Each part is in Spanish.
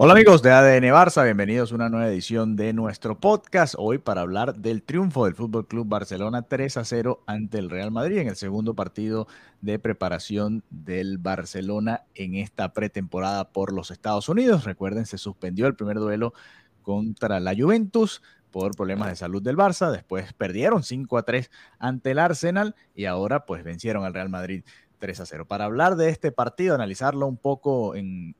Hola amigos de ADN Barça, bienvenidos a una nueva edición de nuestro podcast. Hoy para hablar del triunfo del Fútbol Club Barcelona 3 a 0 ante el Real Madrid en el segundo partido de preparación del Barcelona en esta pretemporada por los Estados Unidos. Recuerden, se suspendió el primer duelo contra la Juventus por problemas de salud del Barça. Después perdieron 5 a 3 ante el Arsenal y ahora pues vencieron al Real Madrid 3 a 0. Para hablar de este partido, analizarlo un poco en,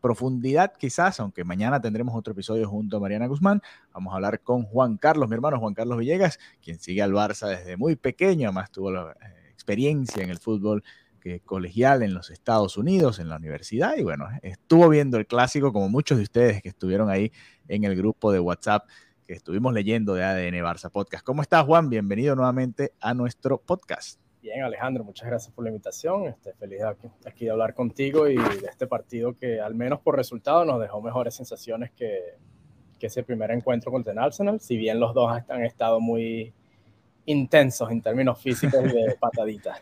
profundidad quizás, aunque mañana tendremos otro episodio junto a Mariana Guzmán, vamos a hablar con Juan Carlos, mi hermano Juan Carlos Villegas, quien sigue al Barça desde muy pequeño, además tuvo la eh, experiencia en el fútbol que, colegial en los Estados Unidos, en la universidad, y bueno, estuvo viendo el clásico como muchos de ustedes que estuvieron ahí en el grupo de WhatsApp que estuvimos leyendo de ADN Barça Podcast. ¿Cómo estás, Juan? Bienvenido nuevamente a nuestro podcast. Bien, Alejandro, muchas gracias por la invitación. Este, feliz aquí, aquí, de hablar contigo y de este partido que al menos por resultado nos dejó mejores sensaciones que, que ese primer encuentro contra el Arsenal, si bien los dos han estado muy intensos en términos físicos y de pataditas.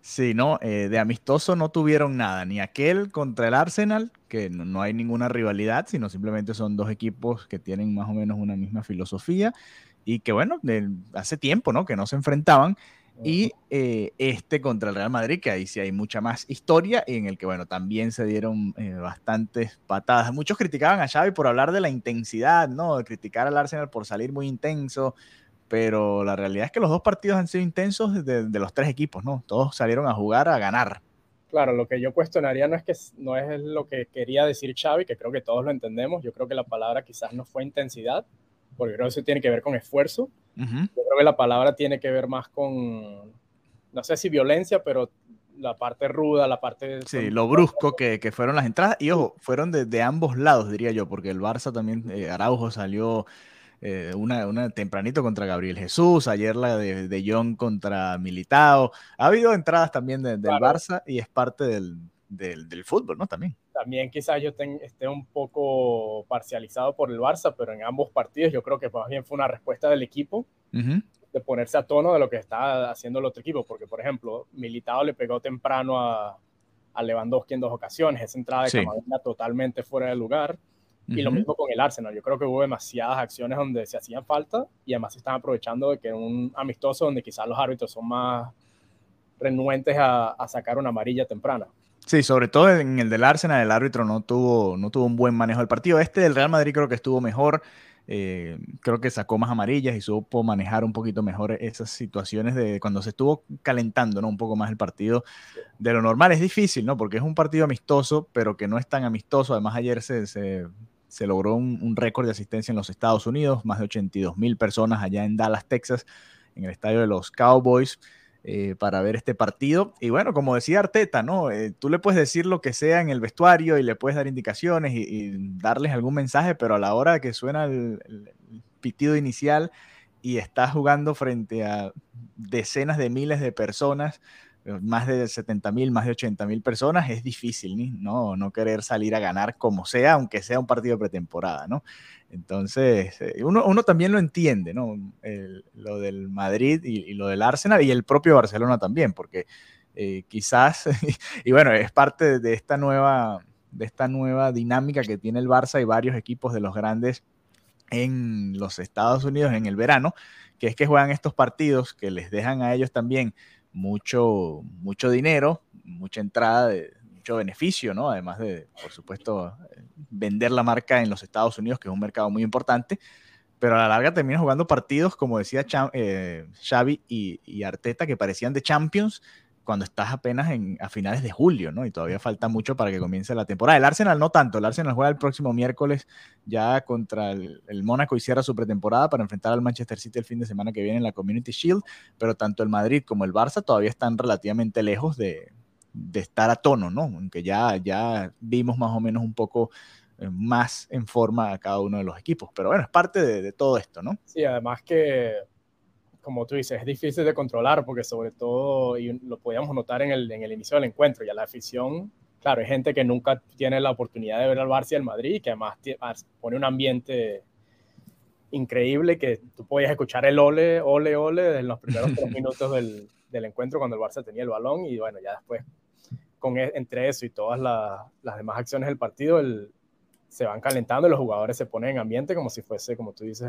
Sí, no, eh, de amistoso no tuvieron nada, ni aquel contra el Arsenal, que no, no, hay ninguna rivalidad, sino simplemente son dos equipos que tienen más o menos una misma filosofía y que bueno, de, hace tiempo, ¿no? Que no se enfrentaban y eh, este contra el Real Madrid, que ahí sí hay mucha más historia y en el que, bueno, también se dieron eh, bastantes patadas. Muchos criticaban a Xavi por hablar de la intensidad, ¿no? De criticar al Arsenal por salir muy intenso, pero la realidad es que los dos partidos han sido intensos de, de los tres equipos, ¿no? Todos salieron a jugar a ganar. Claro, lo que yo cuestionaría no es que no es lo que quería decir Xavi, que creo que todos lo entendemos. Yo creo que la palabra quizás no fue intensidad, porque creo que eso tiene que ver con esfuerzo yo creo que la palabra tiene que ver más con, no sé si violencia, pero la parte ruda, la parte... Sí, lo brusco que, que, fueron las entradas. Y ojo, fueron de, de, ambos lados, diría yo, porque el Barça también, eh, Araujo salió eh, una, una, tempranito contra Gabriel Jesús, ayer la de, de John contra Militao. Ha habido entradas también del Barça y es parte del, del, del, fútbol, ¿no? También. También quizás yo ten, esté un poco parcializado por el Barça, pero en ambos partidos yo creo que más bien fue una respuesta del equipo uh -huh. de ponerse a tono de lo que está haciendo el otro equipo, porque por ejemplo, Militado le pegó temprano a, a Lewandowski en dos ocasiones, esa entrada de sí. Camavinga totalmente fuera de lugar. Y uh -huh. lo mismo con el Arsenal. Yo creo que hubo demasiadas acciones donde se hacían falta y además se están aprovechando de que un amistoso donde quizás los árbitros son más renuentes a, a sacar una amarilla temprana. Sí, sobre todo en el del Arsenal, el árbitro no tuvo, no tuvo un buen manejo del partido. Este del Real Madrid creo que estuvo mejor. Eh, creo que sacó más amarillas y supo manejar un poquito mejor esas situaciones de cuando se estuvo calentando ¿no? un poco más el partido de lo normal. Es difícil, ¿no? Porque es un partido amistoso, pero que no es tan amistoso. Además, ayer se, se, logró un, un récord de asistencia en los Estados Unidos, más de 82 mil personas allá en Dallas, Texas, en el estadio de los Cowboys eh, para ver este partido. Y bueno, como decía Arteta, ¿no? Eh, tú le puedes decir lo que sea en el vestuario y le puedes dar indicaciones y, darles algún mensaje, pero a la hora que suena el, el, pitido inicial y estás jugando frente a decenas de miles de personas, más de 70 mil, más de 80 mil personas, es difícil, ¿no? No querer salir a ganar como sea, aunque sea un partido pretemporada, ¿no? Entonces, eh, uno, uno, también lo entiende, ¿no? Lo del Madrid y, y, lo del Arsenal y el propio Barcelona también, porque eh, quizás, y bueno, es parte de esta nueva de esta nueva dinámica que tiene el Barça y varios equipos de los grandes en los Estados Unidos en el verano, que es que juegan estos partidos que les dejan a ellos también mucho, mucho dinero, mucha entrada mucho beneficio, ¿no? Además de, por supuesto, vender la marca en los Estados Unidos, que es un mercado muy importante, pero a la larga termina jugando partidos, como decía Cham eh, Xavi y, Arteta, que parecían de Champions cuando estás apenas en, a finales de julio, ¿no? Y todavía falta mucho para que comience la temporada. El Arsenal no tanto, el Arsenal juega el próximo miércoles ya contra el, el Mónaco y cierra su pretemporada para enfrentar al Manchester City el fin de semana que viene en la Community Shield, pero tanto el Madrid como el Barça todavía están relativamente lejos de, de estar a tono, ¿no? Aunque ya, ya vimos más o menos un poco eh, más en forma a cada uno de los equipos. Pero bueno, es parte de, de, todo esto, ¿no? Sí, además que, como tú dices, es difícil de controlar porque sobre todo, y lo podíamos notar en el, en el inicio del encuentro, ya la afición, claro, hay gente que nunca tiene la oportunidad de ver al Barça y al Madrid, que además pone un ambiente increíble que tú podías escuchar el ole, ole, ole en los primeros tres minutos del, del encuentro cuando el Barça tenía el balón y bueno, ya después con, e, entre eso y todas la, las demás acciones del partido, el, se van calentando y los jugadores se ponen en ambiente como si fuese, como tú dices,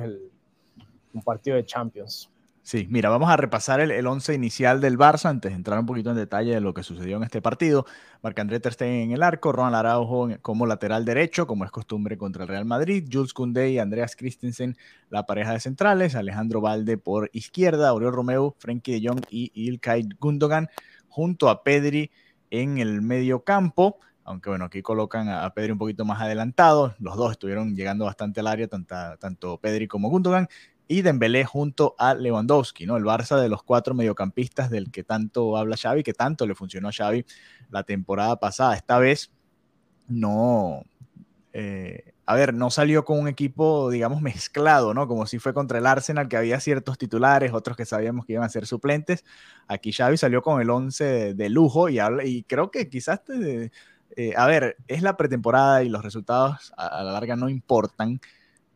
un partido de Champions. Sí, mira, vamos a repasar el, el, once inicial del Barça antes de entrar un poquito en detalle de lo que sucedió en este partido. Marc-André Ter Stegen en el arco, Ronald Araujo como lateral derecho, como es costumbre contra el Real Madrid, Jules Koundé y Andreas Christensen, la pareja de centrales, Alejandro Valde por izquierda, Oriol Romeu, Frenkie de Jong y Ilkay Gundogan, junto a Pedri en el medio campo aunque bueno, aquí colocan a, Pedri un poquito más adelantado, los dos estuvieron llegando bastante al área, tanto, tanto Pedri como Gundogan, y Dembélé junto a Lewandowski, ¿no? El Barça de los cuatro mediocampistas del que tanto habla Xavi, que tanto le funcionó a Xavi la temporada pasada. Esta vez no, eh, a ver, no salió con un equipo, digamos, mezclado, ¿no? Como si fue contra el Arsenal, que había ciertos titulares, otros que sabíamos que iban a ser suplentes. Aquí Xavi salió con el 11 de, lujo y, y, creo que quizás, eh, a ver, es la pretemporada y los resultados a la larga no importan,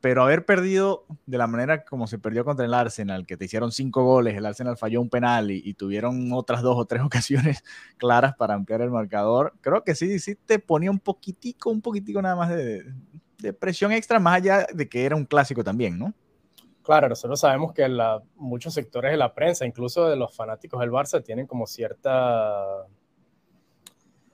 pero haber perdido de la manera como se perdió contra el Arsenal, que te hicieron cinco goles, el Arsenal falló un penal y, tuvieron otras dos o tres ocasiones claras para ampliar el marcador, creo que sí, sí te ponía un poquitico, un poquitico nada más de, presión extra, más allá de que era un clásico también, ¿no? Claro, nosotros sabemos que muchos sectores de la prensa, incluso de los fanáticos del Barça, tienen como cierta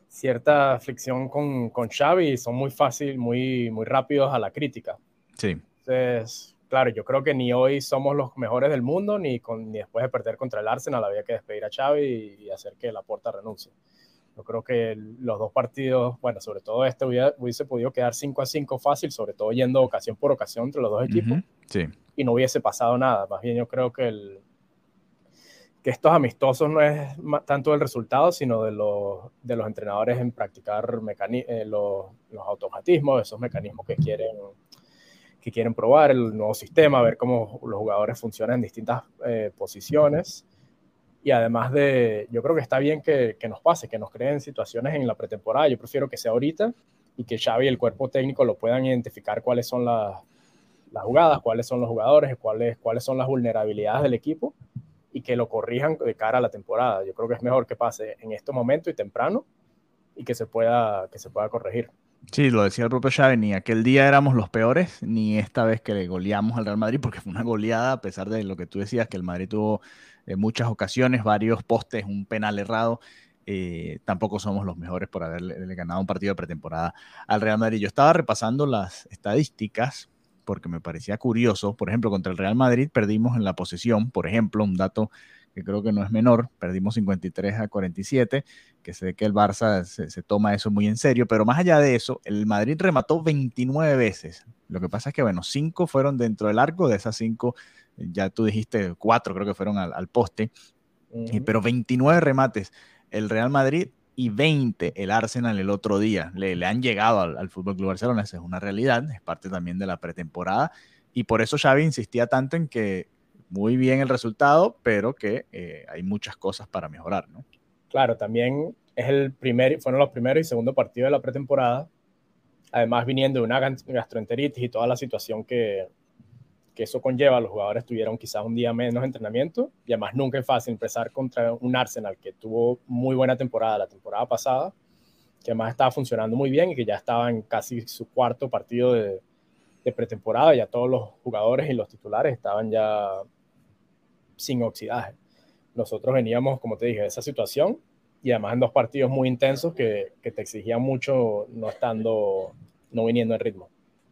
cierta aflicción con, con Xavi y son muy fácil, muy, muy rápidos a la crítica Sí. Entonces, claro, yo creo que ni hoy somos los mejores del mundo, ni, con, ni después de perder contra el Arsenal había que despedir a Xavi y, hacer que la puerta renuncie. Yo creo que los dos partidos, bueno, sobre todo este hubiese podido quedar 5 a 5 fácil, sobre todo yendo ocasión por ocasión entre los dos equipos. sí. Y no hubiese pasado nada. Más bien yo creo que, el, que estos amistosos no es tanto el resultado, sino de los, de los entrenadores en practicar eh, los, los automatismos, esos mecanismos que quieren que quieren probar el nuevo sistema, ver cómo los jugadores funcionan en distintas eh, posiciones. Y además de, yo creo que está bien que, que, nos pase, que nos creen situaciones en la pretemporada. Yo prefiero que sea ahorita y que Xavi y el cuerpo técnico lo puedan identificar cuáles son las, las jugadas, cuáles son los jugadores, cuáles, cuáles son las vulnerabilidades del equipo y que lo corrijan de cara a la temporada. Yo creo que es mejor que pase en este momento y temprano y que se pueda, que se pueda corregir. Sí, lo decía el propio Xavi, ni aquel día éramos los peores, ni esta vez que le goleamos al Real Madrid, porque fue una goleada, a pesar de lo que tú decías, que el Madrid tuvo eh, muchas ocasiones, varios postes, un penal errado. Eh, tampoco somos los mejores por haberle ganado un partido de pretemporada al Real Madrid. Yo estaba repasando las estadísticas porque me parecía curioso. Por ejemplo, contra el Real Madrid perdimos en la posesión, por ejemplo, un dato que creo que no es menor, perdimos 53 a 47, que sé que el Barça se, toma eso muy en serio, pero más allá de eso, el Madrid remató 29 veces. Lo que pasa es que, bueno, 5 fueron dentro del arco, de esas 5, ya tú dijiste 4 creo que fueron al, poste, pero 29 remates el Real Madrid y 20 el Arsenal el otro día. Le, le han llegado al, al Fútbol Club Barcelona, esa es una realidad, es parte también de la pretemporada. Y por eso Xavi insistía tanto en que muy bien el resultado, pero que eh, hay muchas cosas para mejorar, ¿no? Claro, también es el primer, fueron los primeros y segundo partido de la pretemporada, además viniendo de una gastroenteritis y toda la situación que, que eso conlleva, los jugadores tuvieron quizás un día menos entrenamiento y además nunca es fácil empezar contra un Arsenal que tuvo muy buena temporada la temporada pasada, que además estaba funcionando muy bien y que ya estaba en casi su cuarto partido de, de pretemporada, ya todos los jugadores y los titulares estaban ya sin oxidaje. Nosotros veníamos, como te dije, de esa situación y además en dos partidos muy intensos que, te exigían mucho no estando, no viniendo en ritmo.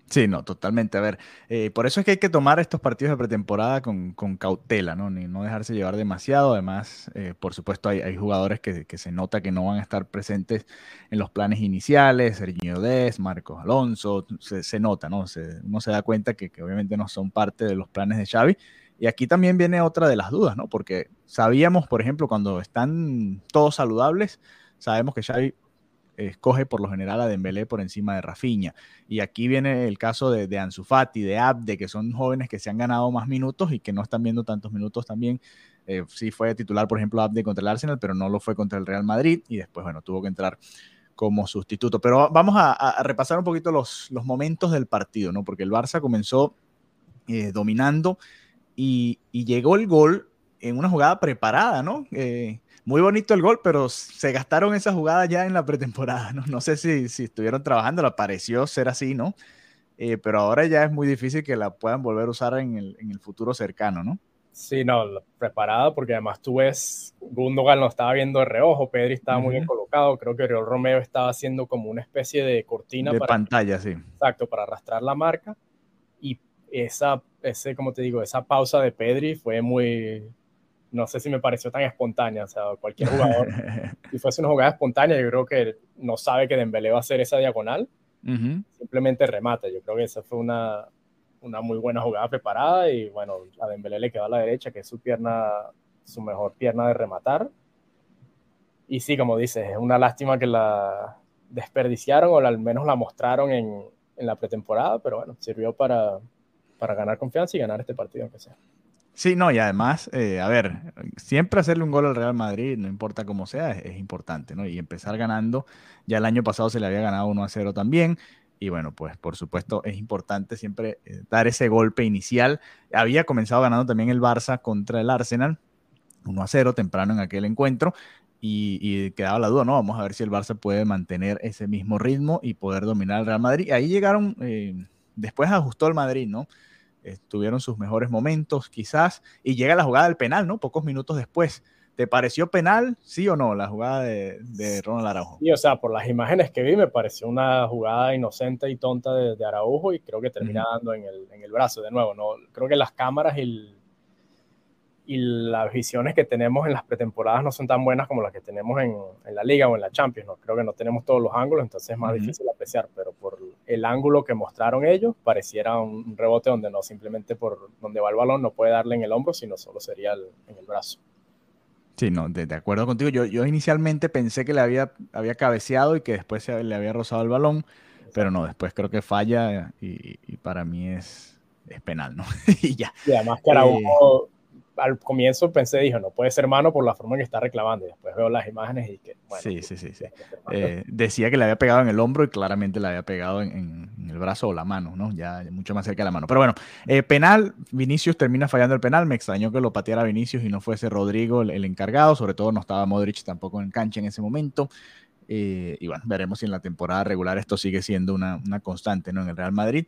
Sí, no, totalmente. A ver, eh, por eso es que hay que tomar estos partidos de pretemporada con, cautela, ¿no? Ni no dejarse llevar demasiado. Además, eh, por supuesto, hay, jugadores que, se nota que no van a estar presentes en los planes iniciales. Sergio Dez, Marcos Alonso, se, nota, ¿no? uno se da cuenta que, que, obviamente no son parte de los planes de Xavi y aquí también viene otra de las dudas, ¿no? Porque sabíamos, por ejemplo, cuando están todos saludables, sabemos que Xavi escoge por lo general a Dembélé por encima de Rafinha. Y aquí viene el caso de, de Ansu Fati, de Abde, que son jóvenes que se han ganado más minutos y que no están viendo tantos minutos también. Eh, sí fue titular, por ejemplo, Abde contra el Arsenal, pero no lo fue contra el Real Madrid y después, bueno, tuvo que entrar como sustituto. Pero vamos a, repasar un poquito los, los, momentos del partido, ¿no? Porque el Barça comenzó eh, dominando y, llegó el gol en una jugada preparada, ¿no? Eh, muy bonito el gol, pero se gastaron esa jugada ya en la pretemporada, ¿no? No sé si, si estuvieron trabajando, la pareció ser así, ¿no? Eh, pero ahora ya es muy difícil que la puedan volver a usar en el, en el futuro cercano, ¿no? Sí, no, preparada, porque además tú ves, Gundogan lo estaba viendo de reojo, Pedri estaba muy bien colocado, creo que Oriol Romeo estaba haciendo como una especie de cortina. De pantalla, sí. Exacto, para arrastrar la marca. Esa, ese, como te digo, esa pausa de Pedri fue muy, no sé si me pareció tan espontánea, o sea, cualquier jugador, si fuese una jugada espontánea, yo creo que no sabe que Dembélé va a hacer esa diagonal, simplemente remata, yo creo que esa fue una, una muy buena jugada preparada y bueno, a Dembélé le quedó a la derecha, que es su pierna, su mejor pierna de rematar. Y sí, como dices, es una lástima que la desperdiciaron o al menos la mostraron en, en la pretemporada, pero bueno, sirvió para, para ganar confianza y ganar este partido, aunque sea. Sí, no, y además, eh, a ver, siempre hacerle un gol al Real Madrid, no importa cómo sea, es, importante, ¿no? Y empezar ganando, ya el año pasado se le había ganado 1 a 0 también, y bueno, pues por supuesto es importante siempre eh, dar ese golpe inicial. Había comenzado ganando también el Barça contra el Arsenal, 1 a 0 temprano en aquel encuentro. Y, quedaba la duda, ¿no? Vamos a ver si el Barça puede mantener ese mismo ritmo y poder dominar al Real Madrid. Ahí llegaron, eh, después ajustó el Madrid, ¿no? Estuvieron sus mejores momentos, quizás, y llega la jugada del penal, ¿no? Pocos minutos después. ¿Te pareció penal, sí o no, la jugada de, Ronald Araujo? Sí, o sea, por las imágenes que vi, me pareció una jugada inocente y tonta de, Araujo y creo que termina dando en el, en el, brazo de nuevo. ¿no? Creo que las cámaras y, y las visiones que tenemos en las pretemporadas no son tan buenas como las que tenemos en, en, la Liga o en la Champions. ¿no? Creo que no tenemos todos los ángulos, entonces es más difícil apreciar, pero por el ángulo que mostraron ellos, pareciera un, rebote donde no, simplemente por donde va el balón no puede darle en el hombro, sino solo sería en el brazo. Sí, no, de, acuerdo contigo. Yo, yo inicialmente pensé que le había, había cabeceado y que después se, le había rozado el balón, pero no, después creo que falla y, y para mí es, es penal, ¿no? y ya. Y además que Araujo, al comienzo pensé, dijo, no puede ser mano por la forma en que está reclamando. Y después veo las imágenes y que, bueno. Sí, sí, sí. sí. Eh, decía que le había pegado en el hombro y claramente le había pegado en, el brazo o la mano, ¿no? Ya mucho más cerca de la mano. Pero bueno, eh, penal, Vinicius termina fallando el penal. Me extrañó que lo pateara Vinicius y no fuese Rodrigo el, encargado. Sobre todo no estaba Modric tampoco en cancha en ese momento. Eh, y bueno, veremos si en la temporada regular esto sigue siendo una, una constante, ¿no? En el Real Madrid.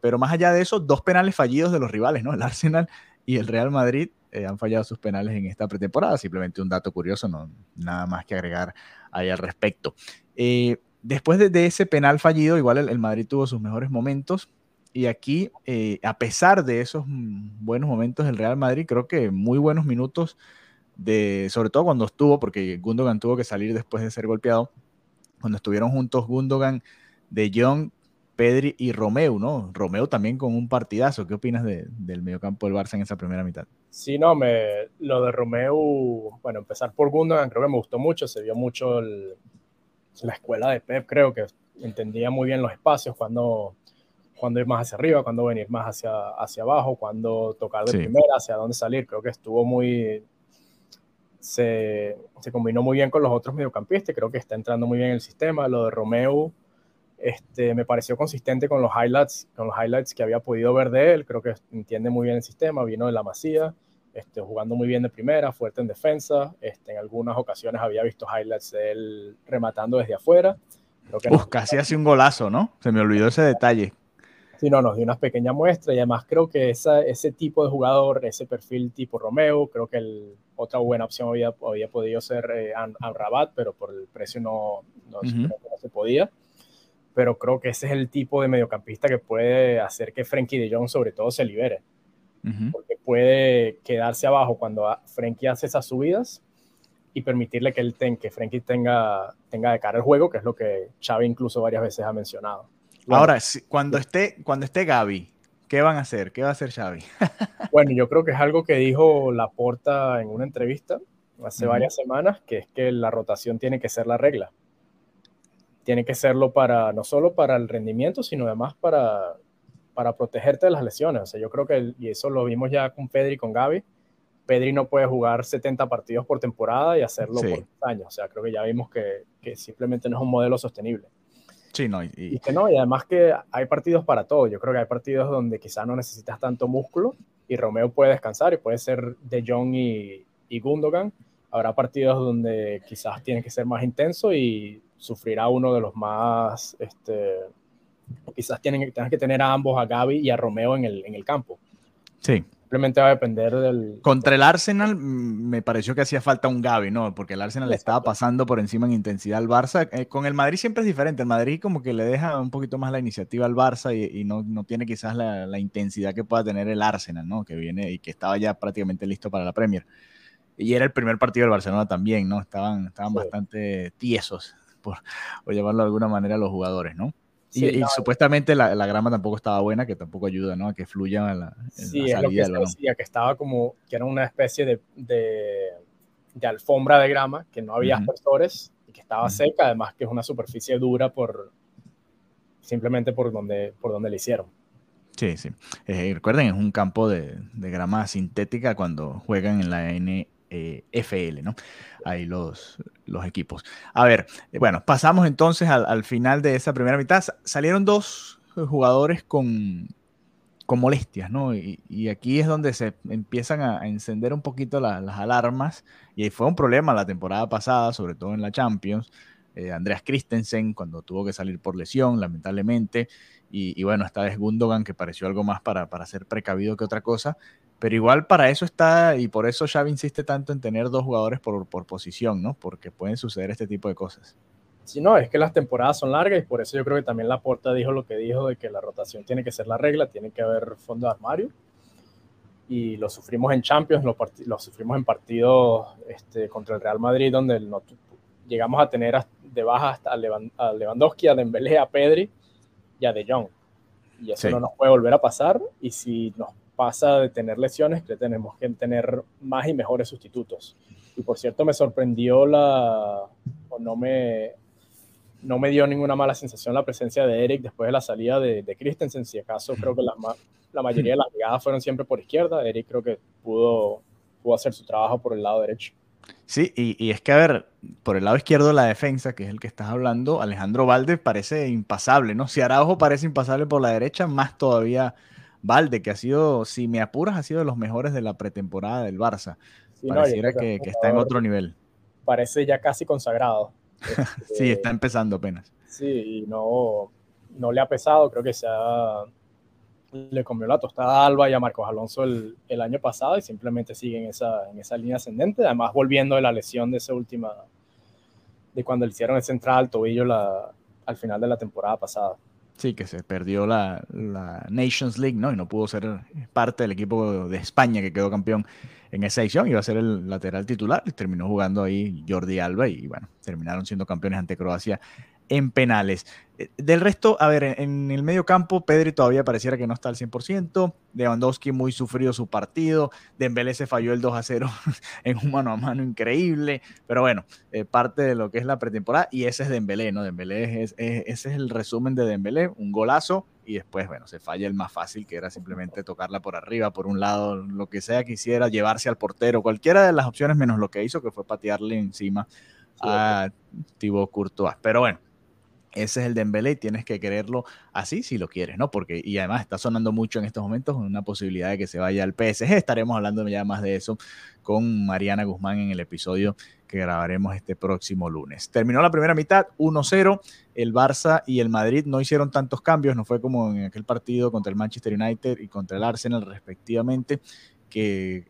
pero más allá de eso, dos penales fallidos de los rivales, ¿no? El Arsenal y el Real Madrid eh, han fallado sus penales en esta pretemporada. Simplemente un dato curioso, no nada más que agregar ahí al respecto. Eh, después de, ese penal fallido, igual el, Madrid tuvo sus mejores momentos. Y aquí, eh, a pesar de esos buenos momentos del Real Madrid, creo que muy buenos minutos, de, sobre todo cuando estuvo, porque Gundogan tuvo que salir después de ser golpeado, cuando estuvieron juntos Gundogan, De Jong, Pedri y Romeo, ¿no? Romeo también con un partidazo. ¿Qué opinas del mediocampo del Barça en esa primera mitad? Sí, no, me, lo de Romeo, bueno, empezar por Gundogan creo que me gustó mucho, se vio mucho la escuela de Pep, creo que entendía muy bien los espacios, cuando, cuando ir más hacia arriba, cuando venir más hacia, hacia abajo, cuando tocar de primera, hacia dónde salir, creo que estuvo muy, se, se combinó muy bien con los otros mediocampistas, creo que está entrando muy bien en el sistema, lo de Romeo este, me pareció consistente con los highlights, con los highlights que había podido ver de él. Creo que entiende muy bien el sistema, vino de la Masía, este, jugando muy bien de primera, fuerte en defensa. Este, en algunas ocasiones había visto highlights de él rematando desde afuera. Creo que casi hace un golazo, ¿no? Se me olvidó ese detalle. Sí, no, nos dio una pequeña muestra y además creo que esa, ese tipo de jugador, ese perfil tipo Romeo, creo que el, otra buena opción había, había podido ser eh, Rabat, pero por el precio no, no se podía pero creo que ese es el tipo de mediocampista que puede hacer que Frenkie de Jong sobre todo se libere. Porque puede quedarse abajo cuando Frenkie hace esas subidas y permitirle que, él que Frenkie tenga, tenga de cara el juego, que es lo que Xavi incluso varias veces ha mencionado. Ahora, cuando, esté, cuando esté Gaby, ¿qué van a hacer? ¿Qué va a hacer Xavi? bueno, yo creo que es algo que dijo Laporta en una entrevista hace varias semanas, que es que la rotación tiene que ser la regla tiene que serlo para, no solo para el rendimiento, sino además para, para protegerte de las lesiones. O sea, yo creo que, y eso lo vimos ya con Pedri y con Gaby, Pedri no puede jugar 70 partidos por temporada y hacerlo por años. O sea, creo que ya vimos que, que, simplemente no es un modelo sostenible. Sí, no, y, que no, y además que hay partidos para todo. Yo creo que hay partidos donde quizás no necesitas tanto músculo y Romeo puede descansar y puede ser De Jong y, y Gundogan habrá partidos donde quizás tiene que ser más intenso y sufrirá uno de los más, este, quizás tienen, tengas que tener a ambos, a Gaby y a Romeo en el, en el campo. Sí. Simplemente va a depender del... Contra el Arsenal mm, me pareció que hacía falta un Gaby, ¿no? Porque el Arsenal le estaba pasando por encima en intensidad al Barça. Eh, con el Madrid siempre es diferente. El Madrid como que le deja un poquito más la iniciativa al Barça y, no, no, tiene quizás la, la, intensidad que pueda tener el Arsenal, ¿no? Que viene y que estaba ya prácticamente listo para la Premier. Y era el primer partido del Barcelona también, ¿no? Estaban, estaban bastante tiesos, por, por llamarlo de alguna manera, los jugadores, ¿no? y, supuestamente la, la, grama tampoco estaba buena, que tampoco ayuda, ¿no? A que fluya la, sí, es lo que se decía, que estaba como, que era una especie de, de, de alfombra de grama, que no había aspersores y que estaba seca, además que es una superficie dura por, simplemente por donde, por donde le hicieron. Sí, sí. Eh, recuerden, es un campo de, de, grama sintética cuando juegan en la N, eh, FL, ¿no? Ahí los, los equipos. A ver, eh, bueno, pasamos entonces al, final de esa primera mitad. Salieron dos jugadores con, con molestias, ¿no? Y, aquí es donde se empiezan a, encender un poquito las alarmas. Y fue un problema la temporada pasada, sobre todo en la Champions. Eh, Andreas Christensen, cuando tuvo que salir por lesión, lamentablemente. Y, bueno, esta vez Gundogan, que pareció algo más para, para ser precavido que otra cosa. Pero igual para eso está, y por eso Xavi insiste tanto en tener dos jugadores por, por posición, ¿no? Porque pueden suceder este tipo de cosas. Sí, no, es que las temporadas son largas y por eso yo creo que también Laporta dijo lo que dijo de que la rotación tiene que ser la regla, tiene que haber fondo de armario. Y lo sufrimos en Champions, lo, lo sufrimos en partidos este, contra el Real Madrid, donde no, llegamos a tener de baja hasta a Lewandowski, a Dembélé, a Pedri y a De Jong. Y eso no nos puede volver a pasar. Y si nos pasa de tener lesiones que tenemos que tener más y mejores sustitutos. Y por cierto, me sorprendió la, o no me, no me dio ninguna mala sensación la presencia de Eric después de la salida de, de Christensen. Si acaso, creo que la, la mayoría de las llegadas fueron siempre por izquierda. Eric creo que pudo, pudo hacer su trabajo por el lado derecho. Sí, y, y, es que, a ver, por el lado izquierdo de la defensa, que es el que estás hablando, Alejandro Valde parece impasable, ¿no? Si Araujo parece impasable por la derecha, más todavía Valde, que ha sido, si me apuras, ha sido de los mejores de la pretemporada del Barça. Pareciera que, está en otro nivel. Parece ya casi consagrado. sí, está empezando apenas. Sí, y no, no le ha pesado, creo que se le comió la tostada a Alba y a Marcos Alonso el, el, año pasado y simplemente sigue en esa, en esa línea ascendente, además volviendo de la lesión de esa última, de cuando le hicieron el central al tobillo la, al final de la temporada pasada. Sí, que se perdió la, Nations League, ¿no? Y no pudo ser parte del equipo de España que quedó campeón en esa edición. Iba a ser el lateral titular y terminó jugando ahí Jordi Alba y bueno, terminaron siendo campeones ante Croacia en penales. Eh, del resto, a ver, en el medio campo, Pedri todavía pareciera que no está al 100%. Lewandowski muy sufrido su partido. Dembélé se falló el 2 a 0 en un mano a mano increíble. Pero bueno, eh, parte de lo que es la pretemporada. Y ese es Dembélé, ¿no? Dembélé es, ese es el resumen de Dembélé. Un golazo. Y después, bueno, se falla el más fácil, que era simplemente tocarla por arriba, por un lado, lo que sea que hiciera, llevarse al portero. Cualquiera de las opciones menos lo que hizo, que fue patearle encima a Thibaut Courtois. Pero bueno, ese es el Dembélé y tienes que quererlo así si lo quieres, ¿no? Porque, y además está sonando mucho en estos momentos una posibilidad de que se vaya al PSG. Estaremos hablando ya más de eso con Mariana Guzmán en el episodio que grabaremos este próximo lunes. Terminó la primera mitad 1-0. El Barça y el Madrid no hicieron tantos cambios, no fue como en aquel partido contra el Manchester United y contra el Arsenal respectivamente, que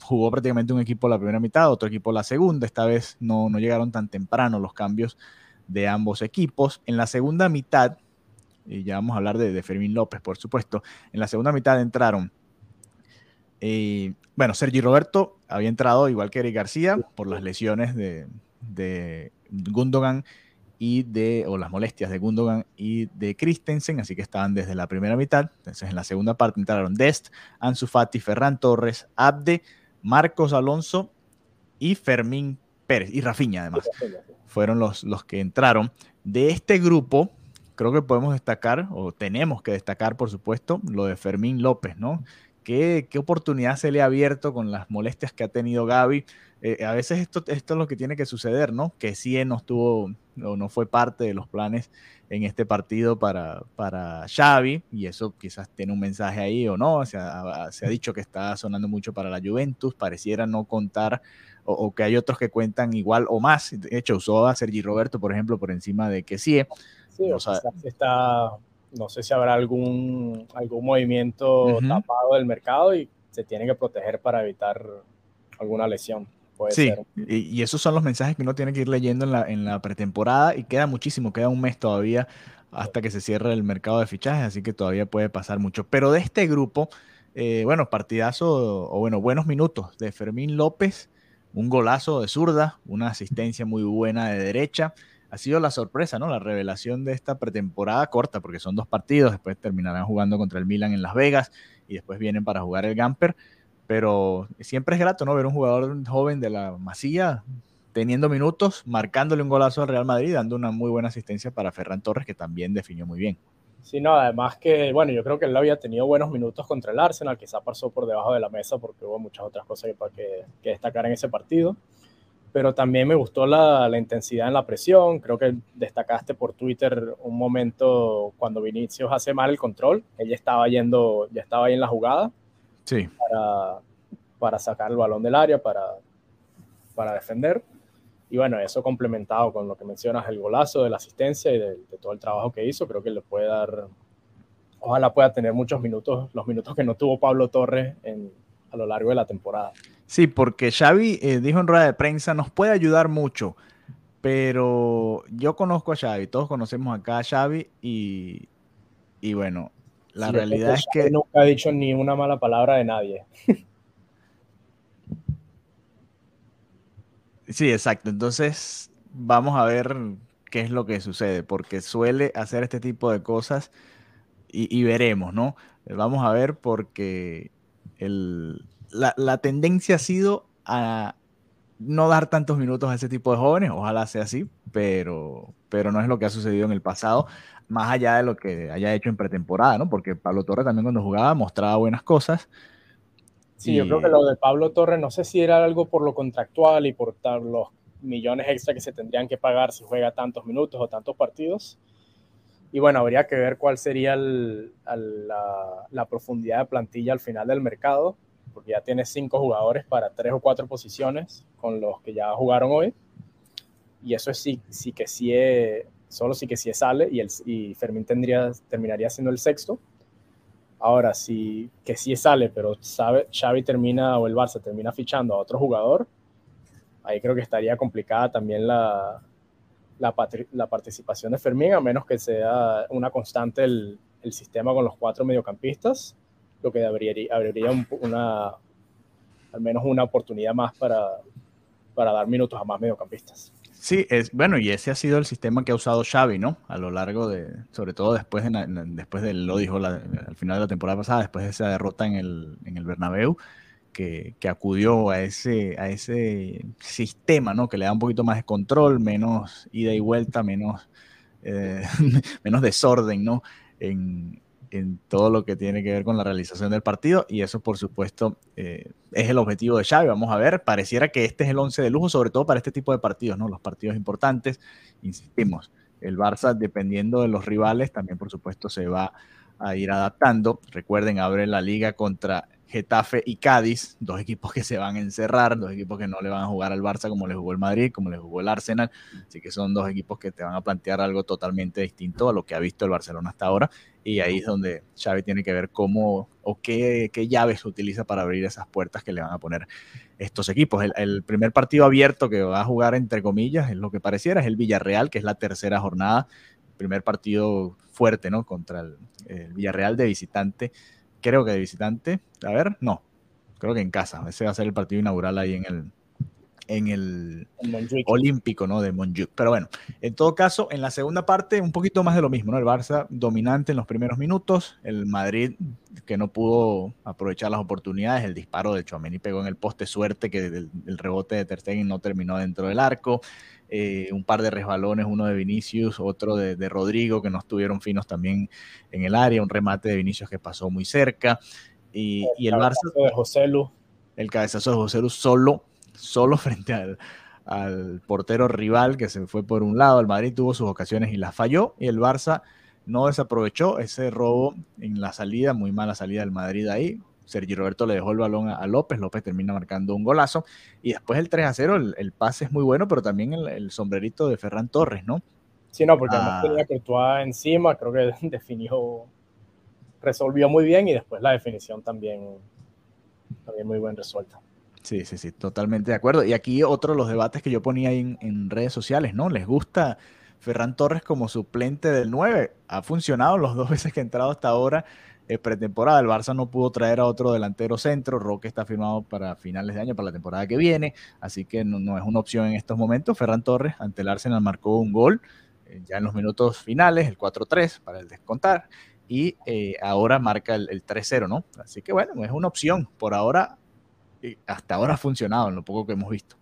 jugó prácticamente un equipo la primera mitad, otro equipo la segunda. Esta vez no, no llegaron tan temprano los cambios de ambos equipos. En la segunda mitad, y ya vamos a hablar de, Fermín López, por supuesto, en la segunda mitad entraron, eh, bueno, Sergi Roberto había entrado igual que Eric García por las lesiones de, de Gundogan y de, o las molestias de Gundogan y de Christensen, así que estaban desde la primera mitad. Entonces, en la segunda parte entraron Dest, Ansu Fati, Ferran Torres, Abde, Marcos Alonso y Fermín Pérez, y Rafiña además fueron los, los que entraron. De este grupo, creo que podemos destacar, o tenemos que destacar, por supuesto, lo de Fermín López, ¿no? ¿qué, qué oportunidad se le ha abierto con las molestias que ha tenido Gaby? Eh, a veces esto, esto es lo que tiene que suceder, ¿no? Que sí no estuvo, no, no fue parte de los planes en este partido para, para Xavi, y eso quizás tiene un mensaje ahí o no, se ha, se ha dicho que está sonando mucho para la Juventus, pareciera no contar, o, que hay otros que cuentan igual o más, de hecho usó a Sergi Roberto, por ejemplo, por encima de que sí. Sí, o sea, está, no sé si habrá algún, algún movimiento tapado del mercado y se tiene que proteger para evitar alguna lesión sí, Y, esos son los mensajes que uno tiene que ir leyendo en la, en la pretemporada y queda muchísimo, queda un mes todavía hasta que se cierre el mercado de fichajes, así que todavía puede pasar mucho. Pero de este grupo, eh, bueno, partidazo o bueno, buenos minutos de Fermín López, un golazo de zurda, una asistencia muy buena de derecha. Ha sido la sorpresa, ¿no? La revelación de esta pretemporada corta, porque son dos partidos, después terminarán jugando contra el Milan en Las Vegas y después vienen para jugar el Gamper pero siempre es grato, ¿no? Ver un jugador joven de la Masía teniendo minutos, marcándole un golazo al Real Madrid, dando una muy buena asistencia para Ferran Torres, que también definió muy bien. Sí, no, además que, bueno, yo creo que él había tenido buenos minutos contra el Arsenal, quizá pasó por debajo de la mesa porque hubo muchas otras cosas que, que destacar en ese partido, pero también me gustó la, la, intensidad en la presión, creo que destacaste por Twitter un momento cuando Vinicius hace mal el control, ella estaba yendo, ya estaba ahí en la jugada, sí. para, para sacar el balón del área, para, para defender. Y bueno, eso complementado con lo que mencionas, el golazo de la asistencia y de, todo el trabajo que hizo, creo que le puede dar, ojalá pueda tener muchos minutos, los minutos que no tuvo Pablo Torres en, a lo largo de la temporada. Sí, porque Xavi eh, dijo en rueda de prensa, nos puede ayudar mucho, pero yo conozco a Xavi, todos conocemos acá a Xavi y, y bueno, la realidad es que... Nunca ha dicho ni una mala palabra de nadie. Sí, exacto. Entonces, vamos a ver qué es lo que sucede, porque suele hacer este tipo de cosas y, veremos, ¿no? Vamos a ver porque la, la, tendencia ha sido a no dar tantos minutos a ese tipo de jóvenes, ojalá sea así, pero, pero no es lo que ha sucedido en el pasado más allá de lo que haya hecho en pretemporada, ¿no? Porque Pablo Torre también cuando jugaba mostraba buenas cosas. Sí, yo creo que lo de Pablo Torre, no sé si era algo por lo contractual y por los millones extra que se tendrían que pagar si juega tantos minutos o tantos partidos. Y bueno, habría que ver cuál sería la, la, profundidad de plantilla al final del mercado, porque ya tiene cinco jugadores para tres o cuatro posiciones con los que ya jugaron hoy. Y eso sí, sí que sí es, solo sí que sí sale y, el, y Fermín tendría, terminaría siendo el sexto. Ahora, si que sí sale, pero sabe, Xavi termina o el Barça termina fichando a otro jugador, ahí creo que estaría complicada también la, la, la participación de Fermín, a menos que sea una constante el, el sistema con los cuatro mediocampistas, lo que abriría, abriría una, al menos una oportunidad más para, para dar minutos a más mediocampistas. Sí, es bueno, y ese ha sido el sistema que ha usado Xavi, ¿no? A lo largo de, sobre todo después de, después de, lo dijo al final de la temporada pasada, después de esa derrota en el, en el Bernabéu, que, que, acudió a ese, a ese sistema, ¿no? Que le da un poquito más de control, menos ida y vuelta, menos, eh, menos desorden, ¿no? En, en todo lo que tiene que ver con la realización del partido y eso por supuesto eh, es el objetivo de Xavi. Vamos a ver, pareciera que este es el 11 de lujo, sobre todo para este tipo de partidos, ¿no? Los partidos importantes, insistimos, el Barça dependiendo de los rivales también por supuesto se va a ir adaptando. Recuerden, abre la liga contra Getafe y Cádiz, dos equipos que se van a encerrar, dos equipos que no le van a jugar al Barça como le jugó el Madrid, como le jugó el Arsenal, así que son dos equipos que te van a plantear algo totalmente distinto a lo que ha visto el Barcelona hasta ahora, y ahí es donde Xavi tiene que ver cómo o qué, qué llaves utiliza para abrir esas puertas que le van a poner estos equipos. El, primer partido abierto que va a jugar, entre comillas, es lo que pareciera, es el Villarreal, que es la tercera jornada, primer partido fuerte, ¿no? Contra el, el Villarreal de visitante creo que de visitante. A ver, no. Creo que en casa. Ese va a ser el partido inaugural ahí en el, en el Olímpico, ¿no? De Montjuic. Pero bueno, en todo caso, en la segunda parte, un poquito más de lo mismo, ¿no? El Barça dominante en los primeros minutos, el Madrid que no pudo aprovechar las oportunidades, el disparo de Chouameni pegó en el poste, suerte que el, rebote de Ter Stegen no terminó dentro del arco, eh, un par de resbalones, uno de Vinicius, otro de, de Rodrigo, que no estuvieron finos también en el área, un remate de Vinicius que pasó muy cerca, Y el, Barça... de José Lu. El cabezazo de José Lu solo, solo frente al, al portero rival que se fue por un lado. El Madrid tuvo sus ocasiones y las falló. Y el Barça no desaprovechó ese robo en la salida, muy mala salida del Madrid ahí. Sergi Roberto le dejó el balón a, López, López termina marcando un golazo. Y después el 3 a 0, el, pase es muy bueno, pero también el, sombrerito de Ferran Torres, ¿no? Sí, no, porque además ah. tenía Courtois encima, creo que definió, resolvió muy bien y después la definición también, también muy bien resuelta. Sí, sí, sí, totalmente de acuerdo. Y aquí otro de los debates que yo ponía en, en redes sociales, ¿no? ¿Les gusta Ferran Torres como suplente del 9? Ha funcionado los dos veces que ha entrado hasta ahora eh, pretemporada. El Barça no pudo traer a otro delantero centro. Roque está firmado para finales de año, para la temporada que viene. Así que no, es una opción en estos momentos. Ferran Torres ante el Arsenal marcó un gol eh, ya en los minutos finales, el 4-3 para el descontar. Y eh, ahora marca el, el 3-0, ¿no? Así que bueno, es una opción. Por ahora hasta ahora ha funcionado en lo poco que hemos visto.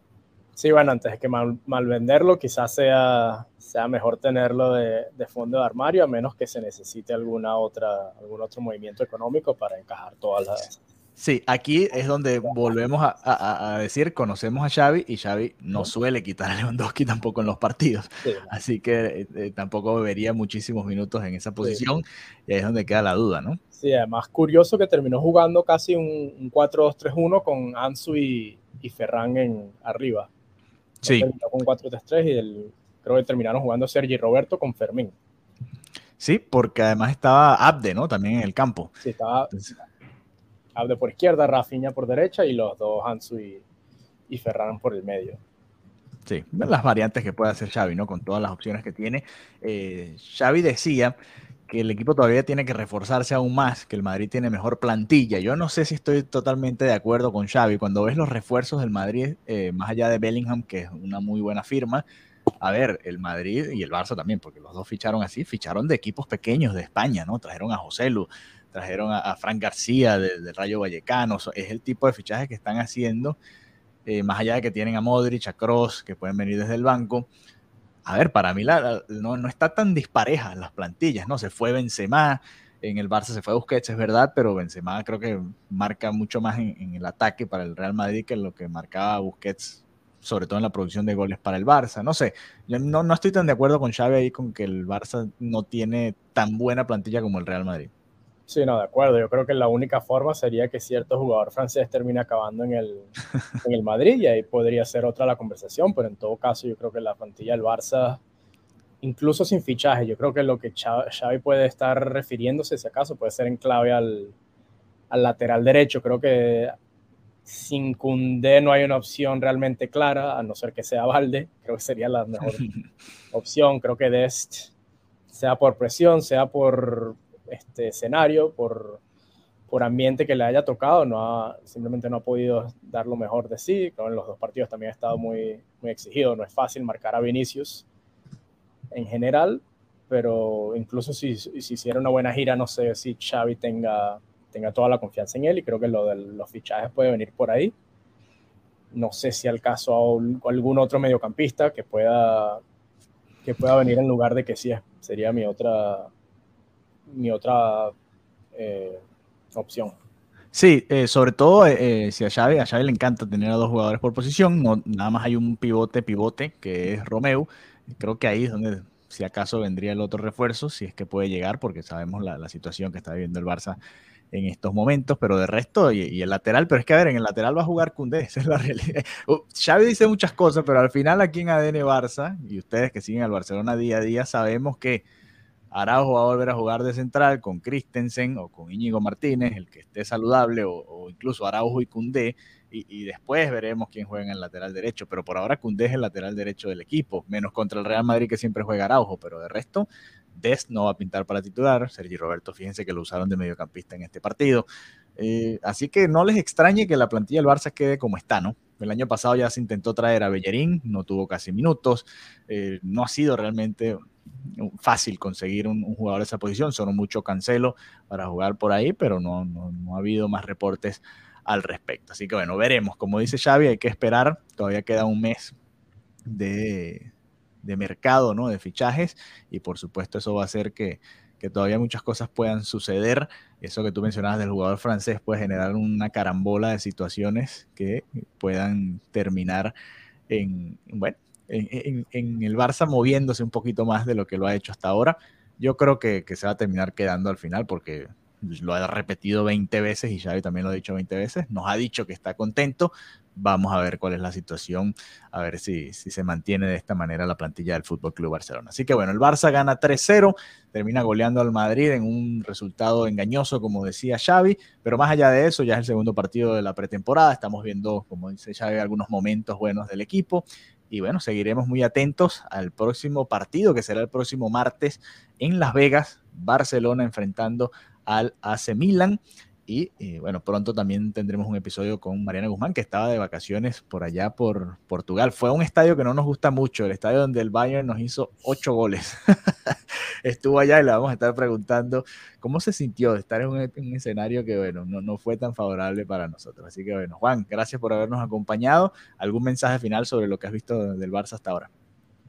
Sí, bueno, antes de que mal, venderlo, quizás sea, sea mejor tenerlo de, fondo de armario, a menos que se necesite alguna otra, algún otro movimiento económico para encajar todas las, Sí, aquí es donde volvemos a, decir, conocemos a Xavi y Xavi no suele quitar a Lewandowski tampoco en los partidos. Así que eh, eh, tampoco vería muchísimos minutos en esa posición y ahí es donde queda la duda, ¿no? Sí, además curioso que terminó jugando casi un, 4-2-3-1 con Ansu y, Ferran en arriba. Sí. Con 4-3-3 y el, creo que terminaron jugando Sergi Roberto con Fermín. Sí, porque además estaba Abde, ¿no? También en el campo. Sí, estaba... Abde por izquierda, Rafinha por derecha y los dos Hansu y, y Ferran por el medio. Sí, las variantes que puede hacer Xavi, ¿no? Con todas las opciones que tiene. Eh, Xavi decía que el equipo todavía tiene que reforzarse aún más, que el Madrid tiene mejor plantilla. Yo no sé si estoy totalmente de acuerdo con Xavi. Cuando ves los refuerzos del Madrid, eh, más allá de Bellingham, que es una muy buena firma, a ver, el Madrid y el Barça también, porque los dos ficharon así, ficharon de equipos pequeños de España, ¿no? Trajeron a José Lu, trajeron a, Frank García del Rayo Vallecano, es el tipo de fichaje que están haciendo, eh, más allá de que tienen a Modric, a Cross, que pueden venir desde el banco. A ver, para mí no, no, está tan dispareja las plantillas, ¿no? Se fue Benzema, en el Barça se fue Busquets, es verdad, pero Benzema creo que marca mucho más en, el ataque para el Real Madrid que lo que marcaba Busquets, sobre todo en la producción de goles para el Barça. No sé, yo no, no estoy tan de acuerdo con Xavi ahí con que el Barça no tiene tan buena plantilla como el Real Madrid. Sí, no, de acuerdo. Yo creo que la única forma sería que cierto jugador francés termine acabando en el, en el Madrid y ahí podría ser otra la conversación, pero en todo caso yo creo que la plantilla del Barça, incluso sin fichaje, yo creo que lo que Xavi puede estar refiriéndose, si acaso, puede ser en clave al, al lateral derecho. Creo que sin Cundé no hay una opción realmente clara, a no ser que sea Valde. Creo que sería la mejor opción. Creo que Dest, sea por presión, sea por este escenario, por, por ambiente que le haya tocado, no ha, simplemente no ha podido dar lo mejor de sí. en los dos partidos también ha estado muy, muy exigido. No es fácil marcar a Vinicius en general, pero incluso si, si hiciera una buena gira, no sé si Xavi tenga, tenga toda la confianza en él y creo que lo de los fichajes puede venir por ahí. No sé si al caso a algún otro mediocampista que pueda, que pueda venir en lugar de que sí sería mi otra, mi otra eh, opción. Sí, eh, sobre todo eh, si a Xavi, Xavi le encanta tener a dos jugadores por posición, nada más hay un pivote, pivote, que es Romeo. Creo que ahí es donde, si acaso, vendría el otro refuerzo, si es que puede llegar, porque sabemos la, la situación que está viviendo el Barça en estos momentos, pero de resto, y, el lateral, pero es que a ver, en el lateral va a jugar Cundé, esa es la realidad. Uh, Xavi dice muchas cosas, pero al final aquí en ADN Barça, y ustedes que siguen al Barcelona día a día, sabemos que Araujo va a volver a jugar de central con Christensen o con Íñigo Martínez, el que esté saludable, o, incluso Araujo y Cundé, y, después veremos quién juega en el lateral derecho. Pero por ahora Cundé es el lateral derecho del equipo, menos contra el Real Madrid que siempre juega Araujo, pero de resto, Dest no va a pintar para titular. Sergi Roberto, fíjense que lo usaron de mediocampista en este partido. Eh, así que no les extrañe que la plantilla del Barça quede como está, ¿no? El año pasado ya se intentó traer a Bellerín, no tuvo casi minutos, eh, no ha sido realmente fácil conseguir un, jugador de esa posición, son mucho cancelo para jugar por ahí, pero no, no, ha habido más reportes al respecto. Así que bueno, veremos. Como dice Xavi, hay que esperar, todavía queda un mes de, de mercado, ¿no? De fichajes, y por supuesto eso va a hacer que, que todavía muchas cosas puedan suceder. Eso que tú mencionabas del jugador francés puede generar una carambola de situaciones que puedan terminar en, bueno, en, el Barça moviéndose un poquito más de lo que lo ha hecho hasta ahora. Yo creo que, se va a terminar quedando al final porque lo ha repetido 20 veces y Xavi también lo ha dicho 20 veces, nos ha dicho que está contento, vamos a ver cuál es la situación, a ver si, si se mantiene de esta manera la plantilla del Fútbol Club Barcelona. Así que bueno, el Barça gana 3-0, termina goleando al Madrid en un resultado engañoso, como decía Xavi, pero más allá de eso, ya es el segundo partido de la pretemporada, estamos viendo, como dice Xavi, algunos momentos buenos del equipo. Y bueno, seguiremos muy atentos al próximo partido, que será el próximo martes en Las Vegas, Barcelona enfrentando al AC Milan. Y, eh, bueno, pronto también tendremos un episodio con Mariana Guzmán, que estaba de vacaciones por allá por Portugal. Fue un estadio que no nos gusta mucho, el estadio donde el Bayern nos hizo ocho goles. Estuvo allá y le vamos a estar preguntando cómo se sintió estar en un, escenario que, bueno, no, no, fue tan favorable para nosotros. Así que, bueno, Juan, gracias por habernos acompañado. ¿Algún mensaje final sobre lo que has visto del Barça hasta ahora?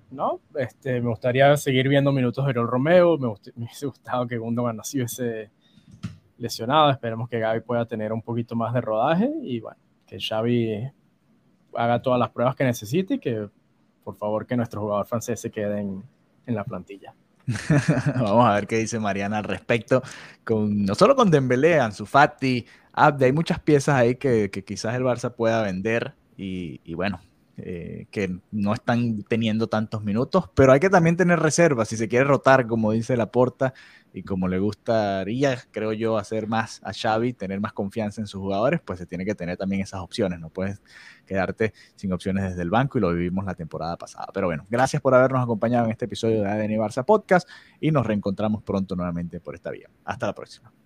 No, este, me gustaría seguir viendo minutos de Romeo. Me, me hubiese gustado que Gundogan nació ese lesionado. Esperemos que Gaby pueda tener un poquito más de rodaje y bueno, que Xavi haga todas las pruebas que necesite y que por favor que nuestro jugador francés se quede en, la plantilla. Vamos a ver qué dice Mariana al respecto, con, no solo con Dembélé, Ansu Fati, Abde, hay muchas piezas ahí que, quizás el Barça pueda vender y, bueno, eh, que no están teniendo tantos minutos, pero hay que también tener reservas, si se quiere rotar, como dice Laporta, y como le gustaría, creo yo, hacer más a Xavi, tener más confianza en sus jugadores, pues se tiene que tener también esas opciones, no puedes quedarte sin opciones desde el banco y lo vivimos la temporada pasada. Pero bueno, gracias por habernos acompañado en este episodio de ADN Barça Podcast y nos reencontramos pronto nuevamente por esta vía. Hasta la próxima.